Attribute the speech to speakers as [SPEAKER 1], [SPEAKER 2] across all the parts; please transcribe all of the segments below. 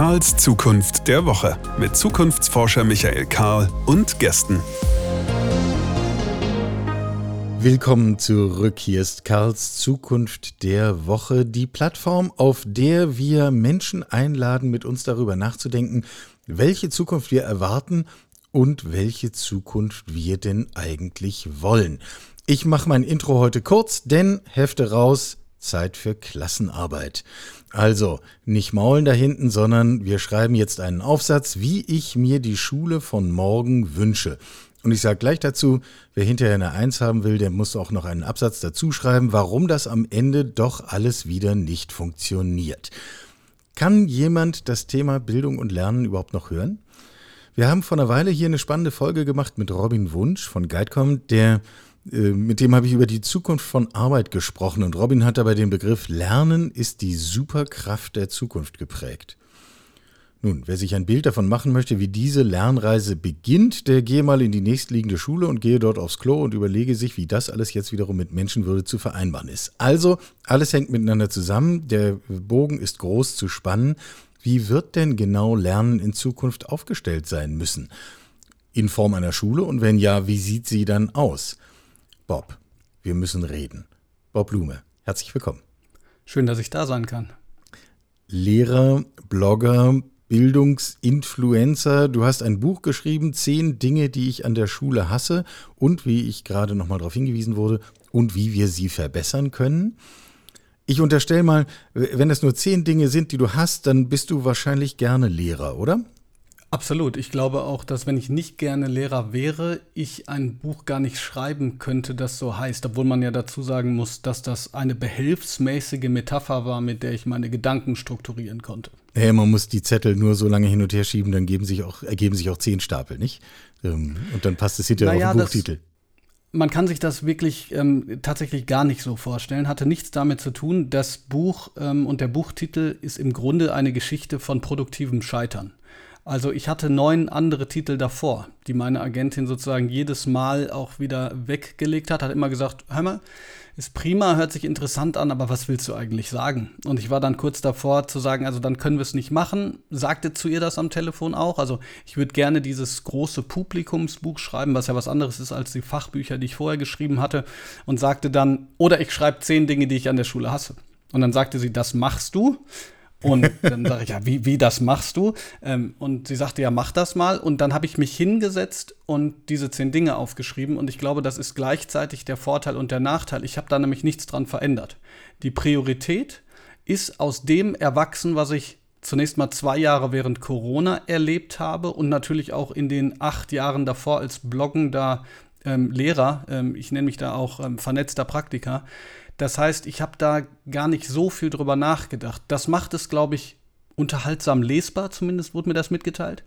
[SPEAKER 1] Karls Zukunft der Woche mit Zukunftsforscher Michael Karl und Gästen.
[SPEAKER 2] Willkommen zurück. Hier ist Karls Zukunft der Woche, die Plattform, auf der wir Menschen einladen, mit uns darüber nachzudenken, welche Zukunft wir erwarten und welche Zukunft wir denn eigentlich wollen. Ich mache mein Intro heute kurz, denn Hefte raus, Zeit für Klassenarbeit. Also, nicht maulen da hinten, sondern wir schreiben jetzt einen Aufsatz, wie ich mir die Schule von morgen wünsche. Und ich sage gleich dazu, wer hinterher eine Eins haben will, der muss auch noch einen Absatz dazu schreiben, warum das am Ende doch alles wieder nicht funktioniert. Kann jemand das Thema Bildung und Lernen überhaupt noch hören? Wir haben vor einer Weile hier eine spannende Folge gemacht mit Robin Wunsch von Guidecom, der mit dem habe ich über die Zukunft von Arbeit gesprochen und Robin hat dabei den Begriff Lernen ist die Superkraft der Zukunft geprägt. Nun, wer sich ein Bild davon machen möchte, wie diese Lernreise beginnt, der gehe mal in die nächstliegende Schule und gehe dort aufs Klo und überlege sich, wie das alles jetzt wiederum mit Menschenwürde zu vereinbaren ist. Also, alles hängt miteinander zusammen, der Bogen ist groß zu spannen. Wie wird denn genau Lernen in Zukunft aufgestellt sein müssen? In Form einer Schule und wenn ja, wie sieht sie dann aus? Bob, wir müssen reden. Bob Blume, herzlich willkommen.
[SPEAKER 3] Schön, dass ich da sein kann.
[SPEAKER 2] Lehrer, Blogger, Bildungsinfluencer. Du hast ein Buch geschrieben, zehn Dinge, die ich an der Schule hasse und wie ich gerade nochmal darauf hingewiesen wurde und wie wir sie verbessern können. Ich unterstelle mal, wenn es nur zehn Dinge sind, die du hast, dann bist du wahrscheinlich gerne Lehrer, oder?
[SPEAKER 3] Absolut. Ich glaube auch, dass wenn ich nicht gerne Lehrer wäre, ich ein Buch gar nicht schreiben könnte, das so heißt. Obwohl man ja dazu sagen muss, dass das eine behelfsmäßige Metapher war, mit der ich meine Gedanken strukturieren konnte.
[SPEAKER 2] Ja, man muss die Zettel nur so lange hin und her schieben, dann geben sich auch, ergeben sich auch zehn Stapel, nicht? Ähm, und dann passt es hinterher naja, auf den Buchtitel.
[SPEAKER 3] Man kann sich das wirklich ähm, tatsächlich gar nicht so vorstellen. Hatte nichts damit zu tun. Das Buch ähm, und der Buchtitel ist im Grunde eine Geschichte von produktivem Scheitern. Also ich hatte neun andere Titel davor, die meine Agentin sozusagen jedes Mal auch wieder weggelegt hat. Hat immer gesagt, hör mal, ist prima, hört sich interessant an, aber was willst du eigentlich sagen? Und ich war dann kurz davor zu sagen, also dann können wir es nicht machen. Sagte zu ihr das am Telefon auch. Also ich würde gerne dieses große Publikumsbuch schreiben, was ja was anderes ist als die Fachbücher, die ich vorher geschrieben hatte. Und sagte dann, oder ich schreibe zehn Dinge, die ich an der Schule hasse. Und dann sagte sie, das machst du. Und dann sage ich, ja, wie, wie das machst du? Ähm, und sie sagte, ja, mach das mal. Und dann habe ich mich hingesetzt und diese zehn Dinge aufgeschrieben. Und ich glaube, das ist gleichzeitig der Vorteil und der Nachteil. Ich habe da nämlich nichts dran verändert. Die Priorität ist aus dem erwachsen, was ich zunächst mal zwei Jahre während Corona erlebt habe und natürlich auch in den acht Jahren davor als bloggender ähm, Lehrer, ähm, ich nenne mich da auch ähm, vernetzter Praktiker, das heißt, ich habe da gar nicht so viel drüber nachgedacht. Das macht es, glaube ich, unterhaltsam lesbar, zumindest wurde mir das mitgeteilt.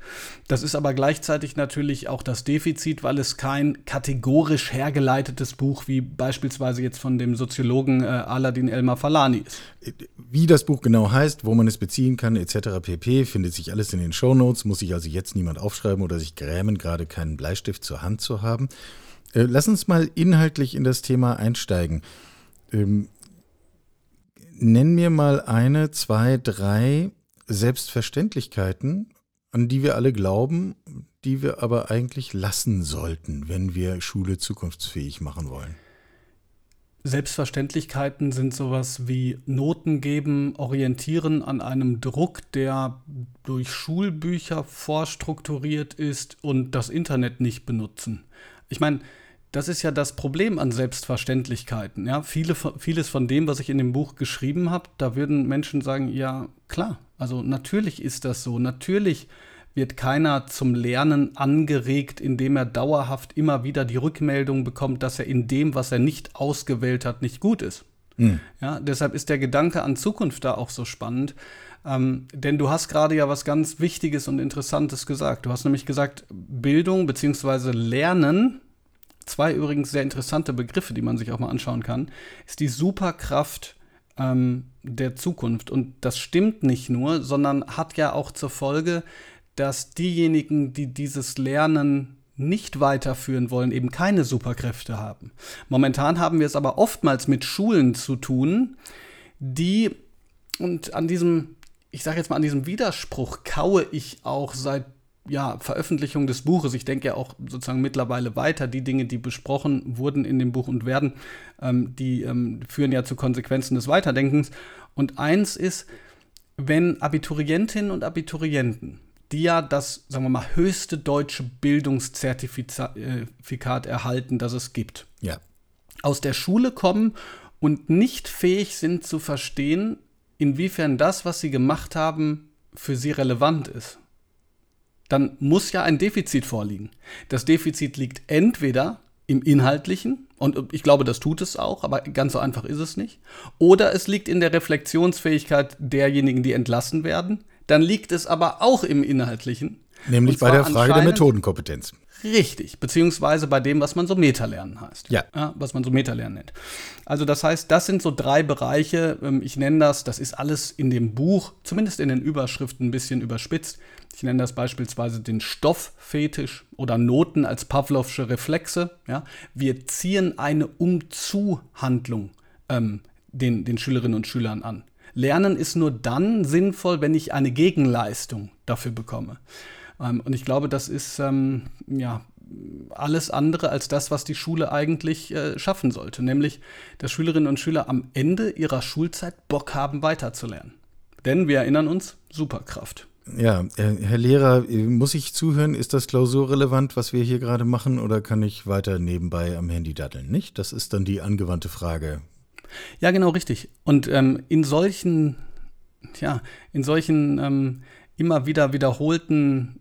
[SPEAKER 3] Das ist aber gleichzeitig natürlich auch das Defizit, weil es kein kategorisch hergeleitetes Buch wie beispielsweise jetzt von dem Soziologen äh, Aladin Elmar Falani ist.
[SPEAKER 2] Wie das Buch genau heißt, wo man es beziehen kann, etc. pp, findet sich alles in den Shownotes, muss sich also jetzt niemand aufschreiben oder sich grämen, gerade keinen Bleistift zur Hand zu haben. Äh, lass uns mal inhaltlich in das Thema einsteigen. Ähm, nenn mir mal eine, zwei, drei Selbstverständlichkeiten, an die wir alle glauben, die wir aber eigentlich lassen sollten, wenn wir Schule zukunftsfähig machen wollen.
[SPEAKER 3] Selbstverständlichkeiten sind sowas wie Noten geben, orientieren an einem Druck, der durch Schulbücher vorstrukturiert ist und das Internet nicht benutzen. Ich meine, das ist ja das Problem an Selbstverständlichkeiten. Ja? Viele, vieles von dem, was ich in dem Buch geschrieben habe, da würden Menschen sagen, ja klar, also natürlich ist das so. Natürlich wird keiner zum Lernen angeregt, indem er dauerhaft immer wieder die Rückmeldung bekommt, dass er in dem, was er nicht ausgewählt hat, nicht gut ist. Mhm. Ja, deshalb ist der Gedanke an Zukunft da auch so spannend. Ähm, denn du hast gerade ja was ganz Wichtiges und Interessantes gesagt. Du hast nämlich gesagt, Bildung bzw. Lernen zwei übrigens sehr interessante Begriffe, die man sich auch mal anschauen kann, ist die Superkraft ähm, der Zukunft. Und das stimmt nicht nur, sondern hat ja auch zur Folge, dass diejenigen, die dieses Lernen nicht weiterführen wollen, eben keine Superkräfte haben. Momentan haben wir es aber oftmals mit Schulen zu tun, die, und an diesem ich sage jetzt mal, an diesem Widerspruch kaue ich auch seit ja, Veröffentlichung des Buches. Ich denke ja auch sozusagen mittlerweile weiter. Die Dinge, die besprochen wurden in dem Buch und werden, ähm, die ähm, führen ja zu Konsequenzen des Weiterdenkens. Und eins ist, wenn Abiturientinnen und Abiturienten, die ja das, sagen wir mal, höchste deutsche Bildungszertifikat erhalten, das es gibt,
[SPEAKER 2] Ja.
[SPEAKER 3] aus der Schule kommen und nicht fähig sind zu verstehen, inwiefern das, was sie gemacht haben, für sie relevant ist, dann muss ja ein Defizit vorliegen. Das Defizit liegt entweder im Inhaltlichen, und ich glaube, das tut es auch, aber ganz so einfach ist es nicht, oder es liegt in der Reflexionsfähigkeit derjenigen, die entlassen werden, dann liegt es aber auch im Inhaltlichen.
[SPEAKER 2] Nämlich bei der Frage der Methodenkompetenz.
[SPEAKER 3] Richtig, beziehungsweise bei dem, was man so Metalernen heißt.
[SPEAKER 2] Ja.
[SPEAKER 3] was man so Metalernen nennt. Also das heißt, das sind so drei Bereiche, ähm, ich nenne das, das ist alles in dem Buch, zumindest in den Überschriften ein bisschen überspitzt. Ich nenne das beispielsweise den Stofffetisch oder Noten als Pavlovsche Reflexe. Ja. Wir ziehen eine Umzu-Handlung ähm, den, den Schülerinnen und Schülern an. Lernen ist nur dann sinnvoll, wenn ich eine Gegenleistung dafür bekomme. Ähm, und ich glaube, das ist ähm, ja alles andere als das, was die Schule eigentlich äh, schaffen sollte. Nämlich, dass Schülerinnen und Schüler am Ende ihrer Schulzeit Bock haben, weiterzulernen. Denn wir erinnern uns, Superkraft.
[SPEAKER 2] Ja, äh, Herr Lehrer, äh, muss ich zuhören? Ist das klausurrelevant, was wir hier gerade machen, oder kann ich weiter nebenbei am Handy daddeln? Nicht? Das ist dann die angewandte Frage.
[SPEAKER 3] Ja, genau richtig. Und ähm, in solchen, ja, in solchen ähm, immer wieder wiederholten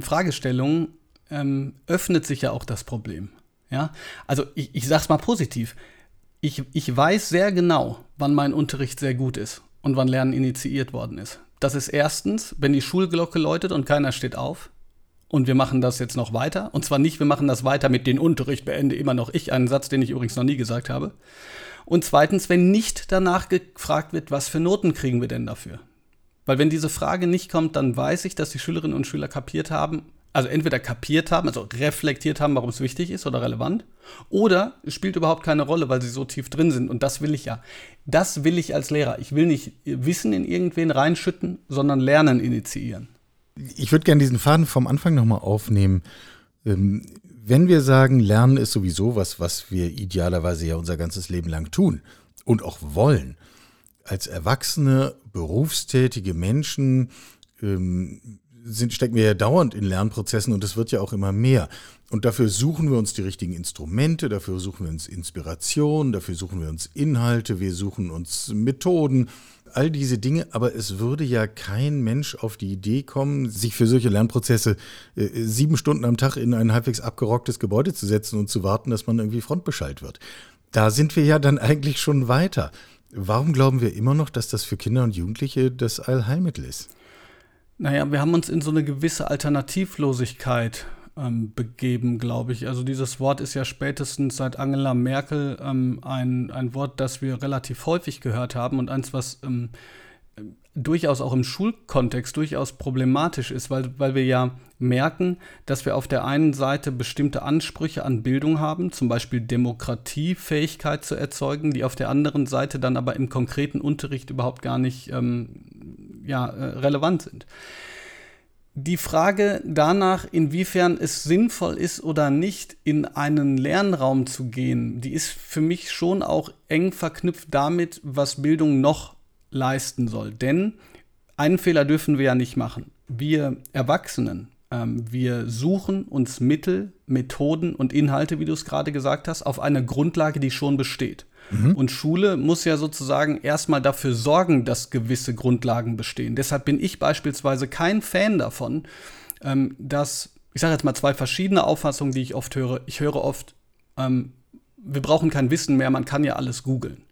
[SPEAKER 3] Fragestellungen ähm, öffnet sich ja auch das Problem. Ja, also ich, ich sag's mal positiv. Ich, ich weiß sehr genau, wann mein Unterricht sehr gut ist und wann Lernen initiiert worden ist. Das ist erstens, wenn die Schulglocke läutet und keiner steht auf. Und wir machen das jetzt noch weiter. Und zwar nicht, wir machen das weiter mit den Unterricht beende immer noch ich, einen Satz, den ich übrigens noch nie gesagt habe. Und zweitens, wenn nicht danach gefragt wird, was für Noten kriegen wir denn dafür? Weil wenn diese Frage nicht kommt, dann weiß ich, dass die Schülerinnen und Schüler kapiert haben, also entweder kapiert haben, also reflektiert haben, warum es wichtig ist oder relevant, oder es spielt überhaupt keine Rolle, weil sie so tief drin sind. Und das will ich ja. Das will ich als Lehrer. Ich will nicht Wissen in irgendwen reinschütten, sondern Lernen initiieren.
[SPEAKER 2] Ich würde gerne diesen Faden vom Anfang nochmal aufnehmen. Ähm, wenn wir sagen, Lernen ist sowieso was, was wir idealerweise ja unser ganzes Leben lang tun und auch wollen, als erwachsene, berufstätige Menschen ähm, sind, stecken wir ja dauernd in Lernprozessen und es wird ja auch immer mehr. Und dafür suchen wir uns die richtigen Instrumente, dafür suchen wir uns Inspiration, dafür suchen wir uns Inhalte, wir suchen uns Methoden, all diese Dinge. Aber es würde ja kein Mensch auf die Idee kommen, sich für solche Lernprozesse äh, sieben Stunden am Tag in ein halbwegs abgerocktes Gebäude zu setzen und zu warten, dass man irgendwie frontbeschallt wird. Da sind wir ja dann eigentlich schon weiter. Warum glauben wir immer noch, dass das für Kinder und Jugendliche das Allheilmittel ist?
[SPEAKER 3] Naja, wir haben uns in so eine gewisse Alternativlosigkeit ähm, begeben, glaube ich. Also dieses Wort ist ja spätestens seit Angela Merkel ähm, ein, ein Wort, das wir relativ häufig gehört haben und eins, was ähm, durchaus auch im Schulkontext durchaus problematisch ist, weil, weil wir ja merken, dass wir auf der einen Seite bestimmte Ansprüche an Bildung haben, zum Beispiel Demokratiefähigkeit zu erzeugen, die auf der anderen Seite dann aber im konkreten Unterricht überhaupt gar nicht ähm, ja, äh, relevant sind. Die Frage danach, inwiefern es sinnvoll ist oder nicht, in einen Lernraum zu gehen, die ist für mich schon auch eng verknüpft damit, was Bildung noch leisten soll. Denn einen Fehler dürfen wir ja nicht machen. Wir Erwachsenen, ähm, wir suchen uns Mittel, Methoden und Inhalte, wie du es gerade gesagt hast, auf einer Grundlage, die schon besteht. Und Schule muss ja sozusagen erstmal dafür sorgen, dass gewisse Grundlagen bestehen. Deshalb bin ich beispielsweise kein Fan davon, ähm, dass, ich sage jetzt mal zwei verschiedene Auffassungen, die ich oft höre. Ich höre oft, ähm, wir brauchen kein Wissen mehr, man kann ja alles googeln.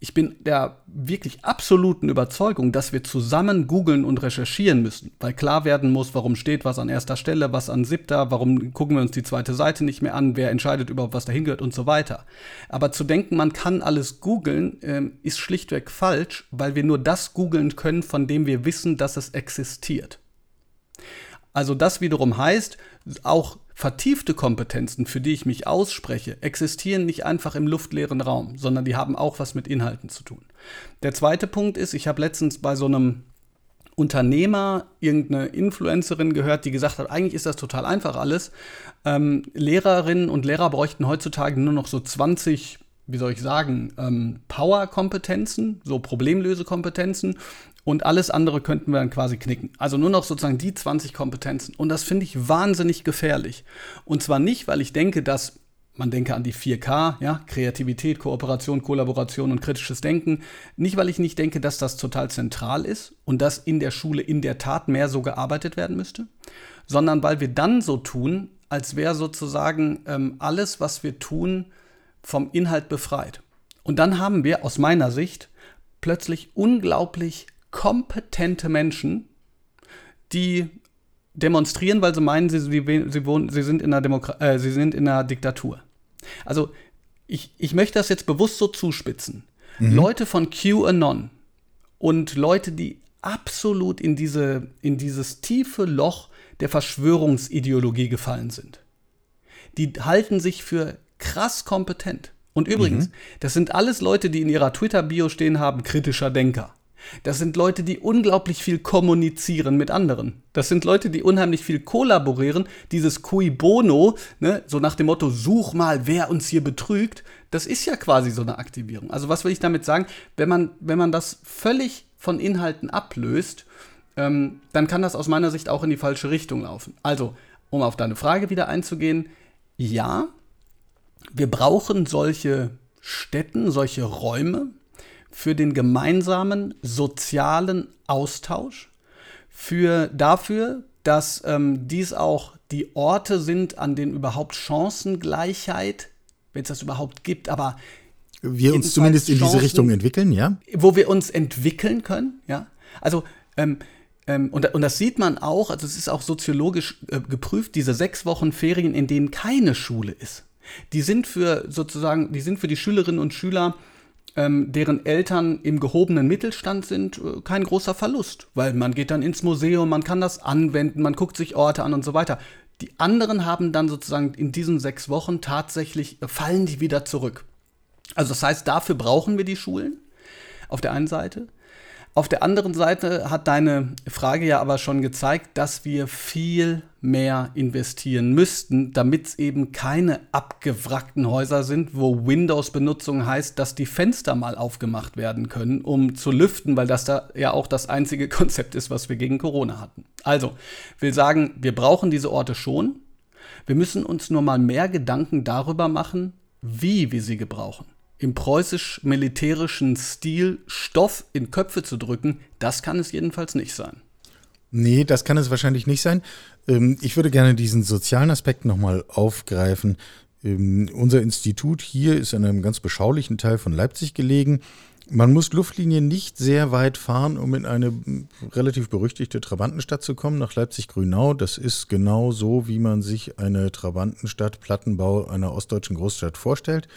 [SPEAKER 3] Ich bin der wirklich absoluten Überzeugung, dass wir zusammen googeln und recherchieren müssen, weil klar werden muss, warum steht was an erster Stelle, was an siebter, warum gucken wir uns die zweite Seite nicht mehr an, wer entscheidet überhaupt, was dahin gehört und so weiter. Aber zu denken, man kann alles googeln, ähm, ist schlichtweg falsch, weil wir nur das googeln können, von dem wir wissen, dass es existiert. Also das wiederum heißt, auch vertiefte Kompetenzen, für die ich mich ausspreche, existieren nicht einfach im luftleeren Raum, sondern die haben auch was mit Inhalten zu tun. Der zweite Punkt ist, ich habe letztens bei so einem Unternehmer, irgendeine Influencerin gehört, die gesagt hat, eigentlich ist das total einfach alles. Ähm, Lehrerinnen und Lehrer bräuchten heutzutage nur noch so 20, wie soll ich sagen, ähm, Power-Kompetenzen, so Problemlösekompetenzen und alles andere könnten wir dann quasi knicken. Also nur noch sozusagen die 20 Kompetenzen. Und das finde ich wahnsinnig gefährlich. Und zwar nicht, weil ich denke, dass man denke an die 4K, ja, Kreativität, Kooperation, Kollaboration und kritisches Denken. Nicht, weil ich nicht denke, dass das total zentral ist und dass in der Schule in der Tat mehr so gearbeitet werden müsste, sondern weil wir dann so tun, als wäre sozusagen ähm, alles, was wir tun, vom Inhalt befreit. Und dann haben wir aus meiner Sicht plötzlich unglaublich kompetente Menschen, die demonstrieren, weil sie meinen, sie, sie, sie, wohnen, sie, sind, in einer Demokra äh, sie sind in einer Diktatur. Also ich, ich möchte das jetzt bewusst so zuspitzen. Mhm. Leute von QAnon und Leute, die absolut in, diese, in dieses tiefe Loch der Verschwörungsideologie gefallen sind. Die halten sich für krass kompetent. Und übrigens, mhm. das sind alles Leute, die in ihrer Twitter-Bio stehen haben, kritischer Denker. Das sind Leute, die unglaublich viel kommunizieren mit anderen. Das sind Leute, die unheimlich viel kollaborieren. Dieses Cui Bono, ne, so nach dem Motto, such mal, wer uns hier betrügt, das ist ja quasi so eine Aktivierung. Also was will ich damit sagen? Wenn man, wenn man das völlig von Inhalten ablöst, ähm, dann kann das aus meiner Sicht auch in die falsche Richtung laufen. Also, um auf deine Frage wieder einzugehen, ja, wir brauchen solche Städten, solche Räume, für den gemeinsamen sozialen Austausch, für dafür, dass ähm, dies auch die Orte sind, an denen überhaupt Chancengleichheit, wenn es das überhaupt gibt, aber
[SPEAKER 2] wir uns zumindest in Chancen, diese Richtung entwickeln, ja?
[SPEAKER 3] Wo wir uns entwickeln können, ja. Also ähm, ähm, und, und, das sieht man auch, also es ist auch soziologisch äh, geprüft, diese sechs Wochen Ferien, in denen keine Schule ist. Die sind für sozusagen, die sind für die Schülerinnen und Schüler ähm, deren Eltern im gehobenen Mittelstand sind, äh, kein großer Verlust, weil man geht dann ins Museum, man kann das anwenden, man guckt sich Orte an und so weiter. Die anderen haben dann sozusagen in diesen sechs Wochen tatsächlich, äh, fallen die wieder zurück. Also das heißt, dafür brauchen wir die Schulen auf der einen Seite. Auf der anderen Seite hat deine Frage ja aber schon gezeigt, dass wir viel mehr investieren müssten, damit es eben keine abgewrackten Häuser sind, wo Windows-Benutzung heißt, dass die Fenster mal aufgemacht werden können, um zu lüften, weil das da ja auch das einzige Konzept ist, was wir gegen Corona hatten. Also, will sagen, wir brauchen diese Orte schon. Wir müssen uns nur mal mehr Gedanken darüber machen, wie wir sie gebrauchen im preußisch-militärischen Stil Stoff in Köpfe zu drücken, das kann es jedenfalls nicht sein.
[SPEAKER 2] Nee, das kann es wahrscheinlich nicht sein. Ähm, ich würde gerne diesen sozialen Aspekt nochmal aufgreifen. Ähm, unser Institut hier ist in einem ganz beschaulichen Teil von Leipzig gelegen. Man muss Luftlinie nicht sehr weit fahren, um in eine relativ berüchtigte Trabantenstadt zu kommen, nach Leipzig-Grünau. Das ist genau so, wie man sich eine Trabantenstadt, Plattenbau einer ostdeutschen Großstadt vorstellt.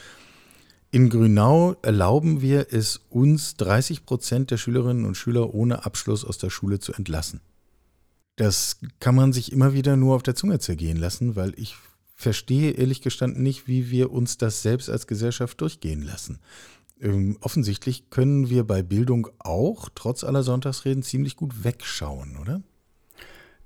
[SPEAKER 2] In Grünau erlauben wir es uns, 30 Prozent der Schülerinnen und Schüler ohne Abschluss aus der Schule zu entlassen. Das kann man sich immer wieder nur auf der Zunge zergehen lassen, weil ich verstehe ehrlich gestanden nicht, wie wir uns das selbst als Gesellschaft durchgehen lassen. Ähm, offensichtlich können wir bei Bildung auch, trotz aller Sonntagsreden, ziemlich gut wegschauen, oder?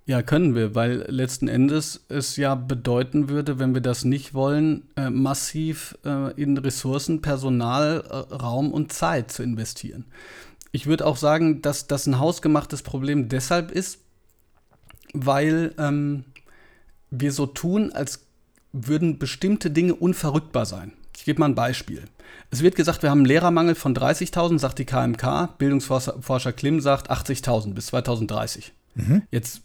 [SPEAKER 3] Ja, können wir, weil letzten Endes es ja bedeuten würde, wenn wir das nicht wollen, äh, massiv äh, in Ressourcen, Personal, äh, Raum und Zeit zu investieren. Ich würde auch sagen, dass das ein hausgemachtes Problem deshalb ist, weil ähm, wir so tun, als würden bestimmte Dinge unverrückbar sein. Ich gebe mal ein Beispiel. Es wird gesagt, wir haben einen Lehrermangel von 30.000, sagt die KMK. Bildungsforscher Klim sagt 80.000 bis 2030. Mhm. Jetzt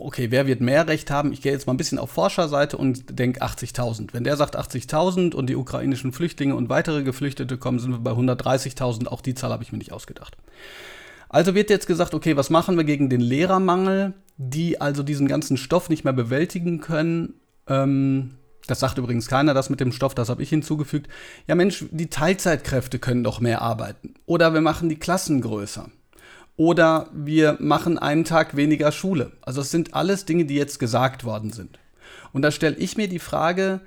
[SPEAKER 3] okay, wer wird mehr Recht haben? Ich gehe jetzt mal ein bisschen auf Forscherseite und denke 80.000. Wenn der sagt 80.000 und die ukrainischen Flüchtlinge und weitere Geflüchtete kommen, sind wir bei 130.000. Auch die Zahl habe ich mir nicht ausgedacht. Also wird jetzt gesagt, okay, was machen wir gegen den Lehrermangel, die also diesen ganzen Stoff nicht mehr bewältigen können? Ähm, das sagt übrigens keiner, das mit dem Stoff, das habe ich hinzugefügt. Ja Mensch, die Teilzeitkräfte können doch mehr arbeiten. Oder wir machen die Klassen größer oder wir machen einen Tag weniger Schule. Also es sind alles Dinge, die jetzt gesagt worden sind. Und da stelle ich mir die Frage,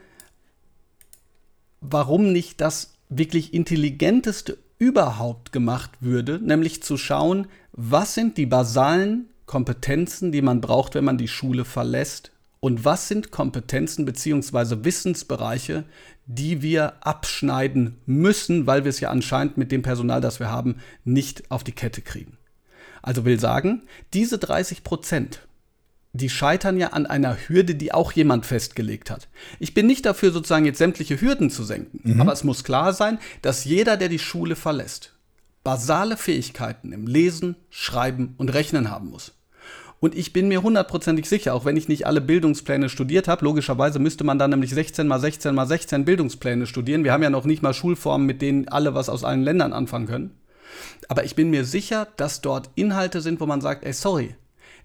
[SPEAKER 3] warum nicht das wirklich intelligenteste überhaupt gemacht würde, nämlich zu schauen, was sind die basalen Kompetenzen, die man braucht, wenn man die Schule verlässt? Und was sind Kompetenzen bzw. Wissensbereiche, die wir abschneiden müssen, weil wir es ja anscheinend mit dem Personal, das wir haben, nicht auf die Kette kriegen? Also will sagen, diese 30 Prozent, die scheitern ja an einer Hürde, die auch jemand festgelegt hat. Ich bin nicht dafür, sozusagen jetzt sämtliche Hürden zu senken, mhm. aber es muss klar sein, dass jeder, der die Schule verlässt, basale Fähigkeiten im Lesen, Schreiben und Rechnen haben muss. Und ich bin mir hundertprozentig sicher, auch wenn ich nicht alle Bildungspläne studiert habe, logischerweise müsste man dann nämlich 16 mal 16 mal 16 Bildungspläne studieren. Wir haben ja noch nicht mal Schulformen, mit denen alle was aus allen Ländern anfangen können. Aber ich bin mir sicher, dass dort Inhalte sind, wo man sagt, ey, sorry,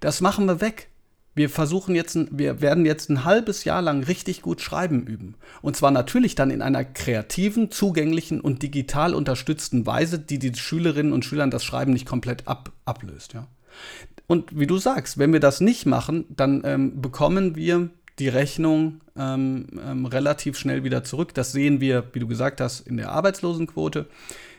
[SPEAKER 3] das machen wir weg. Wir versuchen jetzt, wir werden jetzt ein halbes Jahr lang richtig gut schreiben üben. Und zwar natürlich dann in einer kreativen, zugänglichen und digital unterstützten Weise, die die Schülerinnen und Schülern das Schreiben nicht komplett ab, ablöst. Ja. Und wie du sagst, wenn wir das nicht machen, dann ähm, bekommen wir die Rechnung ähm, ähm, relativ schnell wieder zurück. Das sehen wir, wie du gesagt hast, in der Arbeitslosenquote.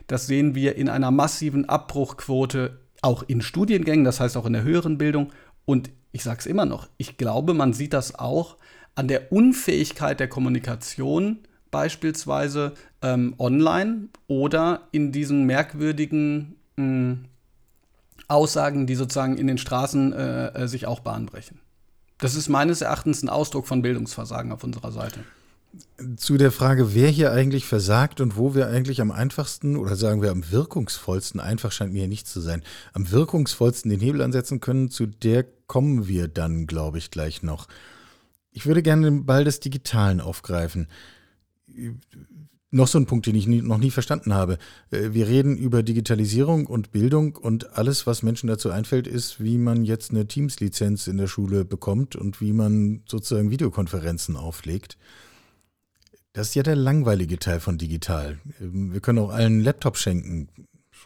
[SPEAKER 3] Das sehen wir in einer massiven Abbruchquote auch in Studiengängen, das heißt auch in der höheren Bildung und ich sage es immer noch, ich glaube, man sieht das auch an der Unfähigkeit der Kommunikation, beispielsweise ähm, online oder in diesen merkwürdigen hm, Aussagen, die sozusagen in den Straßen äh, äh, sich auch bahnbrechen. Das ist meines Erachtens ein Ausdruck von Bildungsversagen auf unserer Seite.
[SPEAKER 2] Zu der Frage, wer hier eigentlich versagt und wo wir eigentlich am einfachsten oder sagen wir am wirkungsvollsten, einfach scheint mir nicht zu sein, am wirkungsvollsten den Hebel ansetzen können, zu der kommen wir dann, glaube ich, gleich noch. Ich würde gerne den Ball des Digitalen aufgreifen. Noch so ein Punkt, den ich nie, noch nie verstanden habe. Äh, wir reden über Digitalisierung und Bildung und alles, was Menschen dazu einfällt, ist, wie man jetzt eine Teams-Lizenz in der Schule bekommt und wie man sozusagen Videokonferenzen auflegt. Das ist ja der langweilige Teil von digital. Ähm, wir können auch allen Laptop schenken.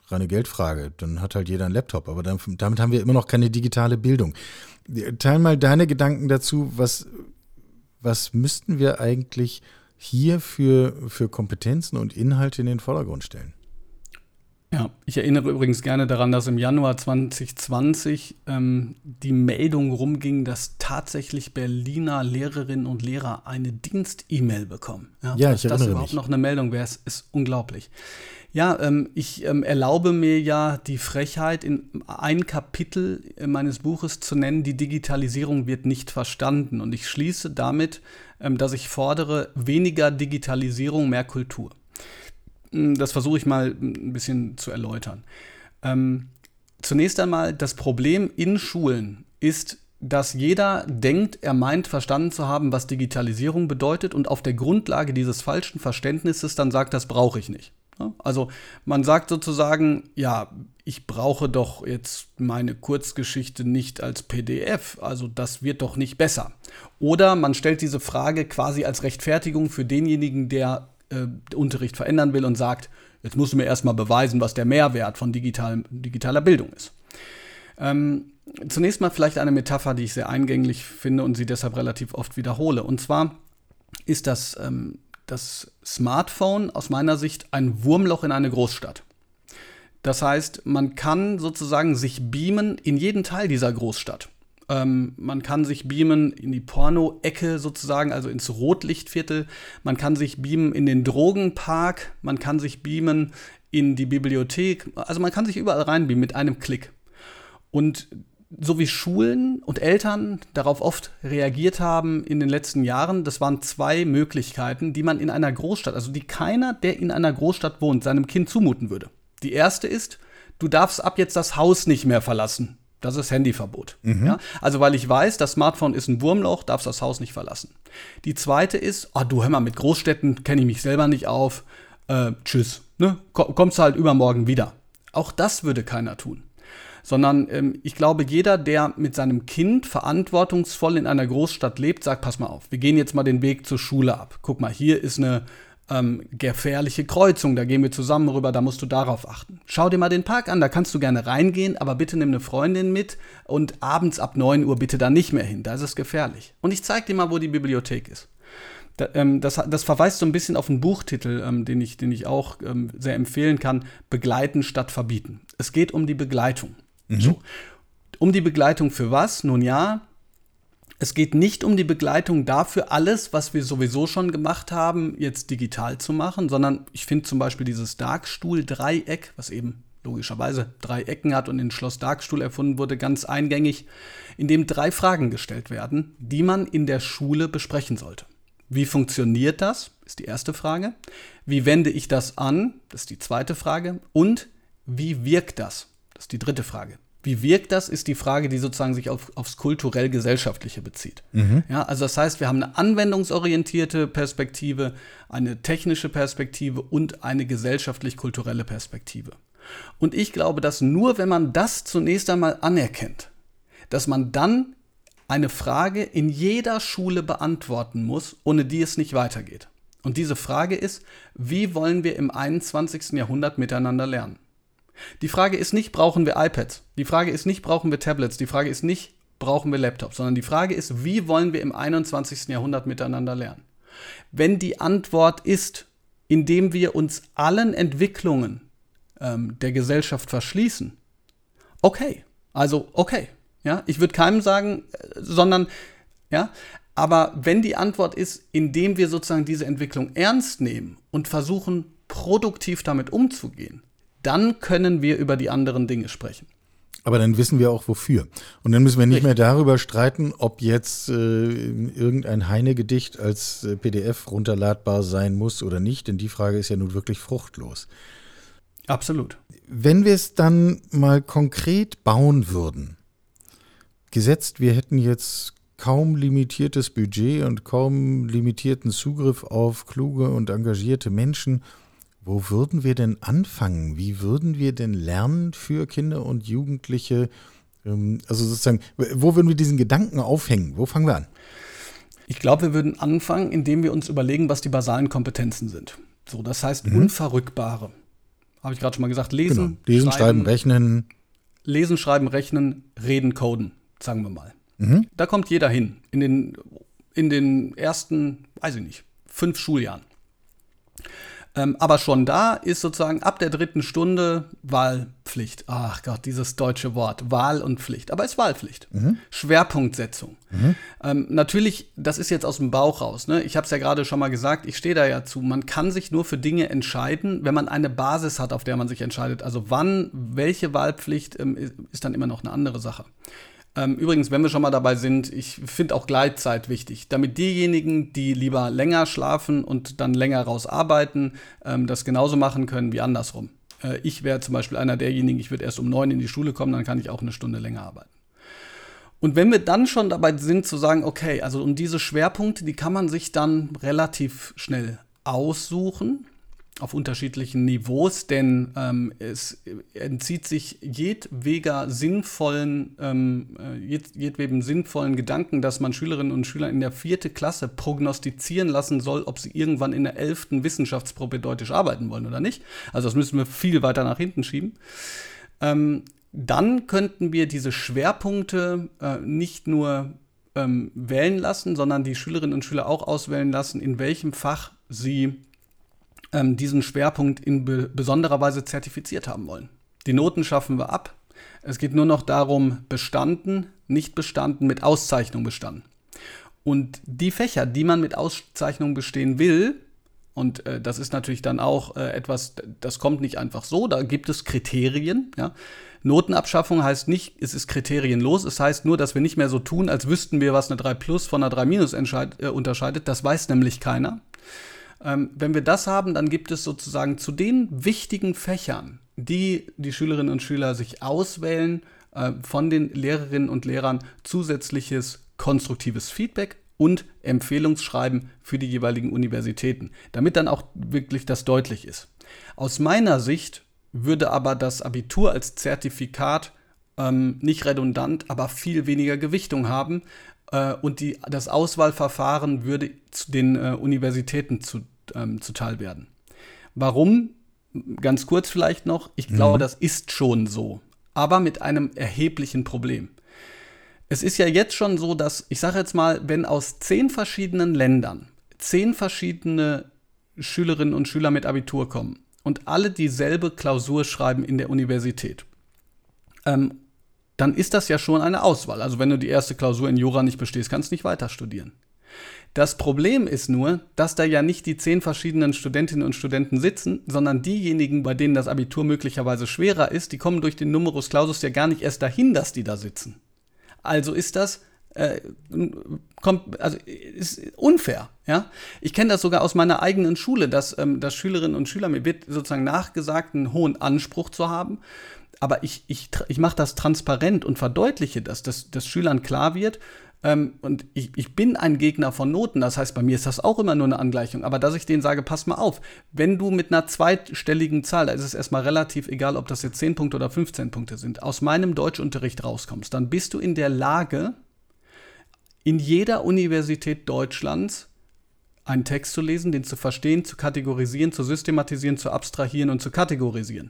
[SPEAKER 2] Reine Geldfrage. Dann hat halt jeder einen Laptop. Aber damit haben wir immer noch keine digitale Bildung. Teil mal deine Gedanken dazu. Was, was müssten wir eigentlich hier für, für Kompetenzen und Inhalte in den Vordergrund stellen?
[SPEAKER 3] Ja, ich erinnere übrigens gerne daran, dass im Januar 2020 ähm, die Meldung rumging, dass tatsächlich Berliner Lehrerinnen und Lehrer eine Dienst-E-Mail bekommen.
[SPEAKER 2] Ja, ja ich
[SPEAKER 3] dass
[SPEAKER 2] erinnere
[SPEAKER 3] das überhaupt mich. noch eine Meldung wäre, ist, ist unglaublich. Ja, ähm, ich ähm, erlaube mir ja die Frechheit, in ein Kapitel meines Buches zu nennen, die Digitalisierung wird nicht verstanden. Und ich schließe damit, ähm, dass ich fordere, weniger Digitalisierung, mehr Kultur. Hm, das versuche ich mal ein bisschen zu erläutern. Ähm, zunächst einmal, das Problem in Schulen ist, dass jeder denkt, er meint verstanden zu haben, was Digitalisierung bedeutet und auf der Grundlage dieses falschen Verständnisses dann sagt, das brauche ich nicht. Also man sagt sozusagen, ja, ich brauche doch jetzt meine Kurzgeschichte nicht als PDF, also das wird doch nicht besser. Oder man stellt diese Frage quasi als Rechtfertigung für denjenigen, der äh, Unterricht verändern will und sagt, jetzt musst du mir erstmal beweisen, was der Mehrwert von digital, digitaler Bildung ist. Ähm, zunächst mal vielleicht eine Metapher, die ich sehr eingänglich finde und sie deshalb relativ oft wiederhole. Und zwar ist das, ähm, das Smartphone aus meiner Sicht ein Wurmloch in eine Großstadt. Das heißt, man kann sozusagen sich beamen in jeden Teil dieser Großstadt. Ähm, man kann sich beamen in die Porno-Ecke sozusagen, also ins Rotlichtviertel. Man kann sich beamen in den Drogenpark. Man kann sich beamen in die Bibliothek. Also man kann sich überall reinbeamen mit einem Klick. Und so wie Schulen und Eltern darauf oft reagiert haben in den letzten Jahren, das waren zwei Möglichkeiten, die man in einer Großstadt, also die keiner, der in einer Großstadt wohnt, seinem Kind zumuten würde. Die erste ist, du darfst ab jetzt das Haus nicht mehr verlassen. Das ist Handyverbot. Mhm. Ja? Also, weil ich weiß, das Smartphone ist ein Wurmloch, darfst das Haus nicht verlassen. Die zweite ist, oh, du hör mal, mit Großstädten kenne ich mich selber nicht auf. Äh, tschüss. Ne? Kommst du halt übermorgen wieder. Auch das würde keiner tun. Sondern ähm, ich glaube, jeder, der mit seinem Kind verantwortungsvoll in einer Großstadt lebt, sagt, pass mal auf, wir gehen jetzt mal den Weg zur Schule ab. Guck mal, hier ist eine ähm, gefährliche Kreuzung, da gehen wir zusammen rüber, da musst du darauf achten. Schau dir mal den Park an, da kannst du gerne reingehen, aber bitte nimm eine Freundin mit und abends ab 9 Uhr bitte da nicht mehr hin, da ist es gefährlich. Und ich zeig dir mal, wo die Bibliothek ist. Da, ähm, das, das, verweist so ein bisschen auf einen Buchtitel, ähm, den, ich, den ich auch ähm, sehr empfehlen kann, Begleiten statt Verbieten. Es geht um die Begleitung. Mhm. So. Um die Begleitung für was? Nun ja, es geht nicht um die Begleitung dafür, alles, was wir sowieso schon gemacht haben, jetzt digital zu machen, sondern ich finde zum Beispiel dieses Darkstuhl-Dreieck, was eben logischerweise drei Ecken hat und in Schloss Darkstuhl erfunden wurde, ganz eingängig, in dem drei Fragen gestellt werden, die man in der Schule besprechen sollte. Wie funktioniert das? Ist die erste Frage. Wie wende ich das an? Das ist die zweite Frage. Und wie wirkt das? Das ist die dritte Frage. Wie wirkt das, ist die Frage, die sozusagen sich auf, aufs kulturell-gesellschaftliche bezieht. Mhm. Ja, also das heißt, wir haben eine anwendungsorientierte Perspektive, eine technische Perspektive und eine gesellschaftlich-kulturelle Perspektive. Und ich glaube, dass nur wenn man das zunächst einmal anerkennt, dass man dann eine Frage in jeder Schule beantworten muss, ohne die es nicht weitergeht. Und diese Frage ist, wie wollen wir im 21. Jahrhundert miteinander lernen? Die Frage ist nicht, brauchen wir iPads? Die Frage ist nicht, brauchen wir Tablets? Die Frage ist nicht, brauchen wir Laptops? Sondern die Frage ist, wie wollen wir im 21. Jahrhundert miteinander lernen? Wenn die Antwort ist, indem wir uns allen Entwicklungen ähm, der Gesellschaft verschließen, okay, also okay, ja, ich würde keinem sagen, äh, sondern, ja, aber wenn die Antwort ist, indem wir sozusagen diese Entwicklung ernst nehmen und versuchen, produktiv damit umzugehen, dann können wir über die anderen Dinge sprechen.
[SPEAKER 2] Aber dann wissen wir auch wofür. Und dann müssen wir nicht Richtig. mehr darüber streiten, ob jetzt äh, irgendein Heine-Gedicht als äh, PDF runterladbar sein muss oder nicht, denn die Frage ist ja nun wirklich fruchtlos.
[SPEAKER 3] Absolut.
[SPEAKER 2] Wenn wir es dann mal konkret bauen würden, gesetzt, wir hätten jetzt kaum limitiertes Budget und kaum limitierten Zugriff auf kluge und engagierte Menschen, wo würden wir denn anfangen? Wie würden wir denn lernen für Kinder und Jugendliche? Ähm, also sozusagen, wo würden wir diesen Gedanken aufhängen? Wo fangen wir an?
[SPEAKER 3] Ich glaube, wir würden anfangen, indem wir uns überlegen, was die basalen Kompetenzen sind. So, das heißt mhm. unverrückbare habe ich gerade schon mal gesagt, lesen, genau.
[SPEAKER 2] lesen, schreiben, schreiben, rechnen.
[SPEAKER 3] Lesen, schreiben, rechnen, reden, coden, sagen wir mal. Mhm. Da kommt jeder hin. In den, in den ersten, weiß ich nicht, fünf Schuljahren. Ähm, aber schon da ist sozusagen ab der dritten Stunde Wahlpflicht. Ach Gott, dieses deutsche Wort, Wahl und Pflicht. Aber es ist Wahlpflicht. Mhm. Schwerpunktsetzung. Mhm. Ähm, natürlich, das ist jetzt aus dem Bauch raus. Ne? Ich habe es ja gerade schon mal gesagt, ich stehe da ja zu. Man kann sich nur für Dinge entscheiden, wenn man eine Basis hat, auf der man sich entscheidet. Also wann, welche Wahlpflicht ähm, ist dann immer noch eine andere Sache. Ähm, übrigens, wenn wir schon mal dabei sind, ich finde auch Gleitzeit wichtig, damit diejenigen, die lieber länger schlafen und dann länger raus arbeiten, ähm, das genauso machen können wie andersrum. Äh, ich wäre zum Beispiel einer derjenigen, ich würde erst um neun in die Schule kommen, dann kann ich auch eine Stunde länger arbeiten. Und wenn wir dann schon dabei sind zu sagen, okay, also um diese Schwerpunkte, die kann man sich dann relativ schnell aussuchen auf unterschiedlichen Niveaus, denn ähm, es entzieht sich jedweder sinnvollen, ähm, äh, jed, jedwedem sinnvollen Gedanken, dass man Schülerinnen und Schüler in der vierten Klasse prognostizieren lassen soll, ob sie irgendwann in der elften wissenschaftspropedeutisch arbeiten wollen oder nicht. Also das müssen wir viel weiter nach hinten schieben. Ähm, dann könnten wir diese Schwerpunkte äh, nicht nur ähm, wählen lassen, sondern die Schülerinnen und Schüler auch auswählen lassen, in welchem Fach sie ähm, diesen Schwerpunkt in be besonderer Weise zertifiziert haben wollen. Die Noten schaffen wir ab. Es geht nur noch darum, bestanden, nicht bestanden, mit Auszeichnung bestanden. Und die Fächer, die man mit Auszeichnung bestehen will, und äh, das ist natürlich dann auch äh, etwas, das kommt nicht einfach so, da gibt es Kriterien. Ja? Notenabschaffung heißt nicht, es ist kriterienlos, es heißt nur, dass wir nicht mehr so tun, als wüssten wir, was eine 3 plus von einer 3 minus äh, unterscheidet. Das weiß nämlich keiner. Ähm, wenn wir das haben, dann gibt es sozusagen zu den wichtigen Fächern, die die Schülerinnen und Schüler sich auswählen, äh, von den Lehrerinnen und Lehrern zusätzliches konstruktives Feedback und Empfehlungsschreiben für die jeweiligen Universitäten, damit dann auch wirklich das deutlich ist. Aus meiner Sicht würde aber das Abitur als Zertifikat ähm, nicht redundant, aber viel weniger Gewichtung haben, und die, das Auswahlverfahren würde zu den äh, Universitäten zu, ähm, zuteil werden. Warum? Ganz kurz vielleicht noch. Ich glaube, mhm. das ist schon so, aber mit einem erheblichen Problem. Es ist ja jetzt schon so, dass, ich sage jetzt mal, wenn aus zehn verschiedenen Ländern zehn verschiedene Schülerinnen und Schüler mit Abitur kommen und alle dieselbe Klausur schreiben in der Universität, ähm, dann ist das ja schon eine Auswahl. Also wenn du die erste Klausur in Jura nicht bestehst, kannst du nicht weiter studieren. Das Problem ist nur, dass da ja nicht die zehn verschiedenen Studentinnen und Studenten sitzen, sondern diejenigen, bei denen das Abitur möglicherweise schwerer ist, die kommen durch den Numerus Clausus ja gar nicht erst dahin, dass die da sitzen. Also ist das äh, kommt, also ist unfair. Ja, ich kenne das sogar aus meiner eigenen Schule, dass, ähm, dass Schülerinnen und Schüler mir wird sozusagen nachgesagt, einen hohen Anspruch zu haben. Aber ich, ich, ich mache das transparent und verdeutliche das, dass, dass Schülern klar wird, ähm, und ich, ich bin ein Gegner von Noten, das heißt, bei mir ist das auch immer nur eine Angleichung, aber dass ich denen sage, pass mal auf, wenn du mit einer zweitstelligen Zahl, da ist es erstmal relativ egal, ob das jetzt 10 Punkte oder 15 Punkte sind, aus meinem Deutschunterricht rauskommst, dann bist du in der Lage, in jeder Universität Deutschlands einen Text zu lesen, den zu verstehen, zu kategorisieren, zu systematisieren, zu abstrahieren und zu kategorisieren.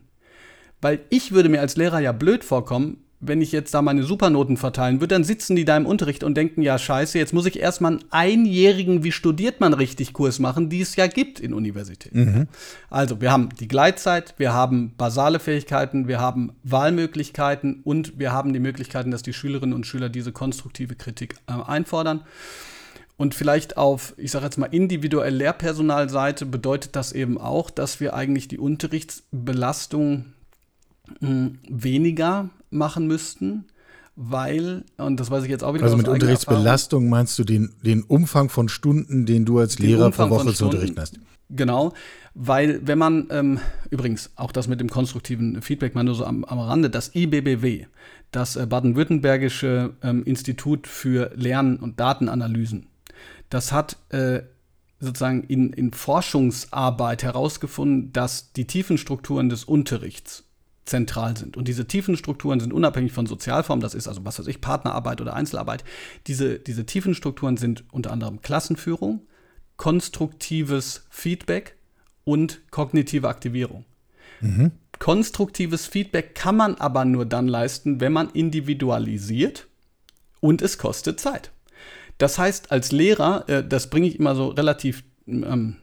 [SPEAKER 3] Weil ich würde mir als Lehrer ja blöd vorkommen, wenn ich jetzt da meine Supernoten verteilen würde, dann sitzen die da im Unterricht und denken, ja scheiße, jetzt muss ich erstmal einen einjährigen, wie studiert man richtig Kurs machen, die es ja gibt in Universitäten. Mhm. Also wir haben die Gleitzeit, wir haben basale Fähigkeiten, wir haben Wahlmöglichkeiten und wir haben die Möglichkeiten, dass die Schülerinnen und Schüler diese konstruktive Kritik äh, einfordern. Und vielleicht auf, ich sage jetzt mal, individuell Lehrpersonalseite bedeutet das eben auch, dass wir eigentlich die Unterrichtsbelastung weniger machen müssten, weil, und das weiß ich jetzt auch wieder
[SPEAKER 2] Also mit Unterrichtsbelastung meinst du den, den Umfang von Stunden, den du als Lehrer pro Woche zu unterrichten hast?
[SPEAKER 3] Genau, weil wenn man, ähm, übrigens auch das mit dem konstruktiven Feedback mal nur so am, am Rande, das IBBW, das äh, Baden-Württembergische ähm, Institut für Lern- und Datenanalysen, das hat äh, sozusagen in, in Forschungsarbeit herausgefunden, dass die tiefen Strukturen des Unterrichts zentral sind. Und diese tiefen Strukturen sind unabhängig von Sozialform, das ist also, was weiß ich, Partnerarbeit oder Einzelarbeit. Diese, diese tiefen Strukturen sind unter anderem Klassenführung, konstruktives Feedback und kognitive Aktivierung. Mhm. Konstruktives Feedback kann man aber nur dann leisten, wenn man individualisiert und es kostet Zeit. Das heißt, als Lehrer, äh, das bringe ich immer so relativ, ähm,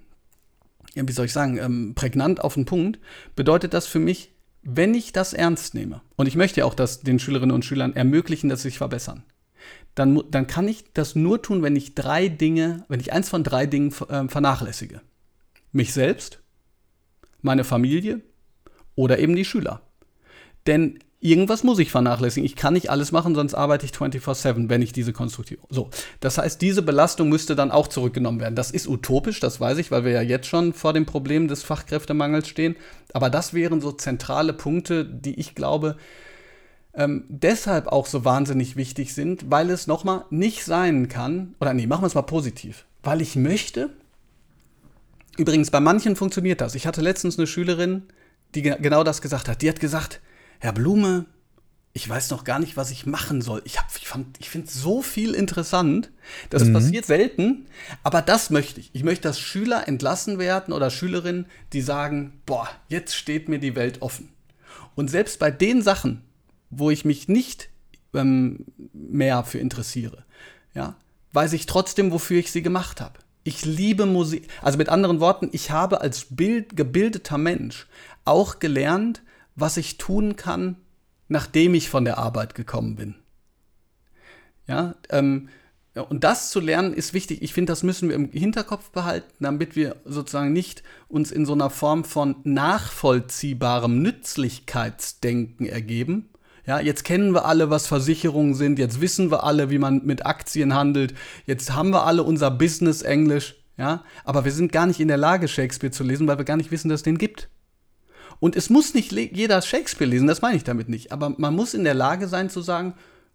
[SPEAKER 3] ja, wie soll ich sagen, ähm, prägnant auf den Punkt, bedeutet das für mich, wenn ich das ernst nehme, und ich möchte ja auch das den Schülerinnen und Schülern ermöglichen, dass sie sich verbessern, dann, dann kann ich das nur tun, wenn ich drei Dinge, wenn ich eins von drei Dingen äh, vernachlässige. Mich selbst, meine Familie oder eben die Schüler. Denn irgendwas muss ich vernachlässigen. Ich kann nicht alles machen, sonst arbeite ich 24-7, wenn ich diese konstruktiv. So, das heißt, diese Belastung müsste dann auch zurückgenommen werden. Das ist utopisch, das weiß ich, weil wir ja jetzt schon vor dem Problem des Fachkräftemangels stehen. Aber das wären so zentrale Punkte, die ich glaube, ähm, deshalb auch so wahnsinnig wichtig sind, weil es nochmal nicht sein kann, oder nee, machen wir es mal positiv, weil ich möchte, übrigens bei manchen funktioniert das. Ich hatte letztens eine Schülerin, die genau das gesagt hat. Die hat gesagt, Herr Blume, ich weiß noch gar nicht, was ich machen soll. Ich, ich, ich finde so viel interessant. Das mhm. passiert selten, aber das möchte ich. Ich möchte, dass Schüler entlassen werden oder Schülerinnen, die sagen, boah, jetzt steht mir die Welt offen. Und selbst bei den Sachen, wo ich mich nicht ähm, mehr für interessiere, ja, weiß ich trotzdem, wofür ich sie gemacht habe. Ich liebe Musik. Also mit anderen Worten, ich habe als Bild, gebildeter Mensch auch gelernt, was ich tun kann, nachdem ich von der Arbeit gekommen bin. Ja, ähm, und das zu lernen ist wichtig. Ich finde, das müssen wir im Hinterkopf behalten, damit wir sozusagen nicht uns in so einer Form von nachvollziehbarem Nützlichkeitsdenken ergeben. Ja, jetzt kennen wir alle, was Versicherungen sind. Jetzt wissen wir alle, wie man mit Aktien handelt. Jetzt haben wir alle unser Business Englisch. Ja, aber wir sind gar nicht in der Lage, Shakespeare zu lesen, weil wir gar nicht wissen, dass es den gibt. Und es muss nicht jeder Shakespeare lesen, das meine ich damit nicht. Aber man muss in der Lage sein zu sagen,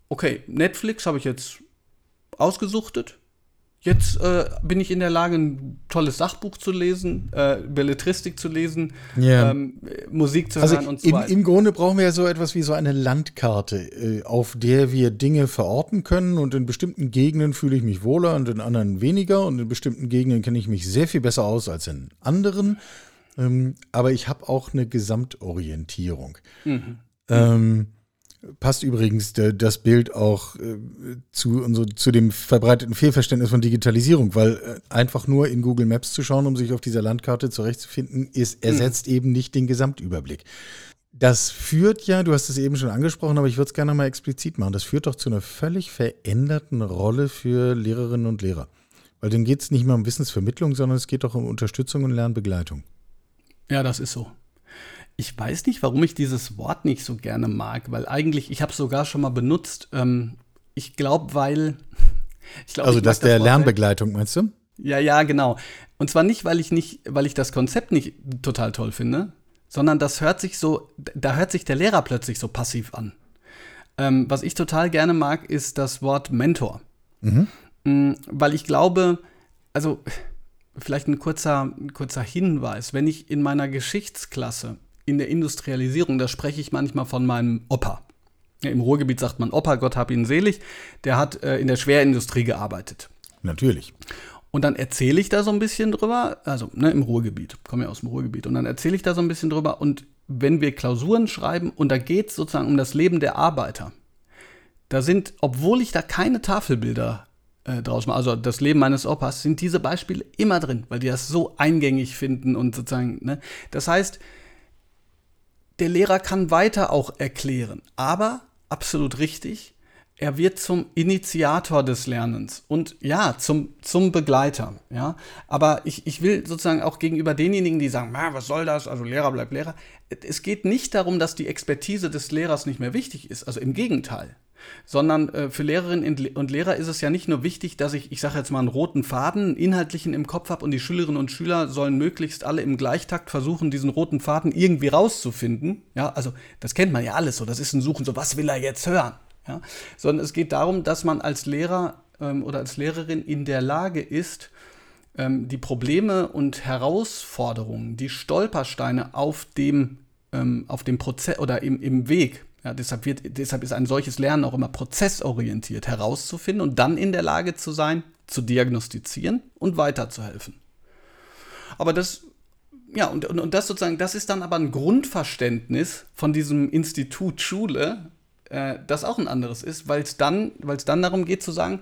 [SPEAKER 3] okay, Netflix habe ich jetzt ausgesuchtet. Jetzt äh, bin ich in der Lage, ein tolles Sachbuch zu lesen, äh, Belletristik zu lesen, yeah. ähm, Musik zu
[SPEAKER 2] also
[SPEAKER 3] hören und
[SPEAKER 2] so weiter. Im Grunde brauchen wir ja so etwas wie so eine Landkarte, äh, auf der wir Dinge verorten können. Und in bestimmten Gegenden fühle ich mich wohler und in anderen weniger. Und in bestimmten Gegenden kenne ich mich sehr viel besser aus als in anderen. Ähm, aber ich habe auch eine Gesamtorientierung. Mhm. Ähm, passt übrigens de, das Bild auch äh, zu, unser, zu dem verbreiteten Fehlverständnis von Digitalisierung, weil äh, einfach nur in Google Maps zu schauen, um sich auf dieser Landkarte zurechtzufinden, ist, ersetzt mhm. eben nicht den Gesamtüberblick. Das führt ja, du hast es eben schon angesprochen, aber ich würde es gerne mal explizit machen. Das führt doch zu einer völlig veränderten Rolle für Lehrerinnen und Lehrer. Weil dann geht es nicht mehr um Wissensvermittlung, sondern es geht doch um Unterstützung und Lernbegleitung.
[SPEAKER 3] Ja, das ist so. Ich weiß nicht, warum ich dieses Wort nicht so gerne mag, weil eigentlich, ich habe es sogar schon mal benutzt. Ähm, ich glaube, weil.
[SPEAKER 2] Ich glaub, also das der Lernbegleitung, meinst du?
[SPEAKER 3] Ja, ja, genau. Und zwar nicht, weil ich nicht, weil ich das Konzept nicht total toll finde, sondern das hört sich so, da hört sich der Lehrer plötzlich so passiv an. Ähm, was ich total gerne mag, ist das Wort Mentor. Mhm. Mhm, weil ich glaube, also vielleicht ein kurzer, ein kurzer Hinweis, wenn ich in meiner Geschichtsklasse in der Industrialisierung, da spreche ich manchmal von meinem Opa. Ja, Im Ruhrgebiet sagt man Opa, Gott hab ihn selig, der hat äh, in der Schwerindustrie gearbeitet.
[SPEAKER 2] Natürlich.
[SPEAKER 3] Und dann erzähle ich da so ein bisschen drüber, also ne, im Ruhrgebiet, komme ja aus dem Ruhrgebiet, und dann erzähle ich da so ein bisschen drüber. Und wenn wir Klausuren schreiben und da geht es sozusagen um das Leben der Arbeiter, da sind, obwohl ich da keine Tafelbilder äh, draus mache, also das Leben meines Opas, sind diese Beispiele immer drin, weil die das so eingängig finden und sozusagen, ne? Das heißt, der Lehrer kann weiter auch erklären, aber absolut richtig, er wird zum Initiator des Lernens und ja, zum, zum Begleiter. Ja? Aber ich, ich will sozusagen auch gegenüber denjenigen, die sagen, was soll das, also Lehrer bleibt Lehrer, es geht nicht darum, dass die Expertise des Lehrers nicht mehr wichtig ist, also im Gegenteil. Sondern äh, für Lehrerinnen und Lehrer ist es ja nicht nur wichtig, dass ich, ich sage jetzt mal, einen roten Faden, einen inhaltlichen im Kopf habe und die Schülerinnen und Schüler sollen möglichst alle im Gleichtakt versuchen, diesen roten Faden irgendwie rauszufinden. Ja, also das kennt man ja alles so, das ist ein Suchen, so was will er jetzt hören? Ja? Sondern es geht darum, dass man als Lehrer ähm, oder als Lehrerin in der Lage ist, ähm, die Probleme und Herausforderungen, die Stolpersteine auf dem, ähm, auf dem Prozess oder im, im Weg, ja, deshalb, wird, deshalb ist ein solches Lernen auch immer prozessorientiert, herauszufinden und dann in der Lage zu sein, zu diagnostizieren und weiterzuhelfen. Aber das ja, und, und, und das sozusagen, das ist dann aber ein Grundverständnis von diesem Institut Schule, äh, das auch ein anderes ist, weil es dann, dann darum geht zu sagen,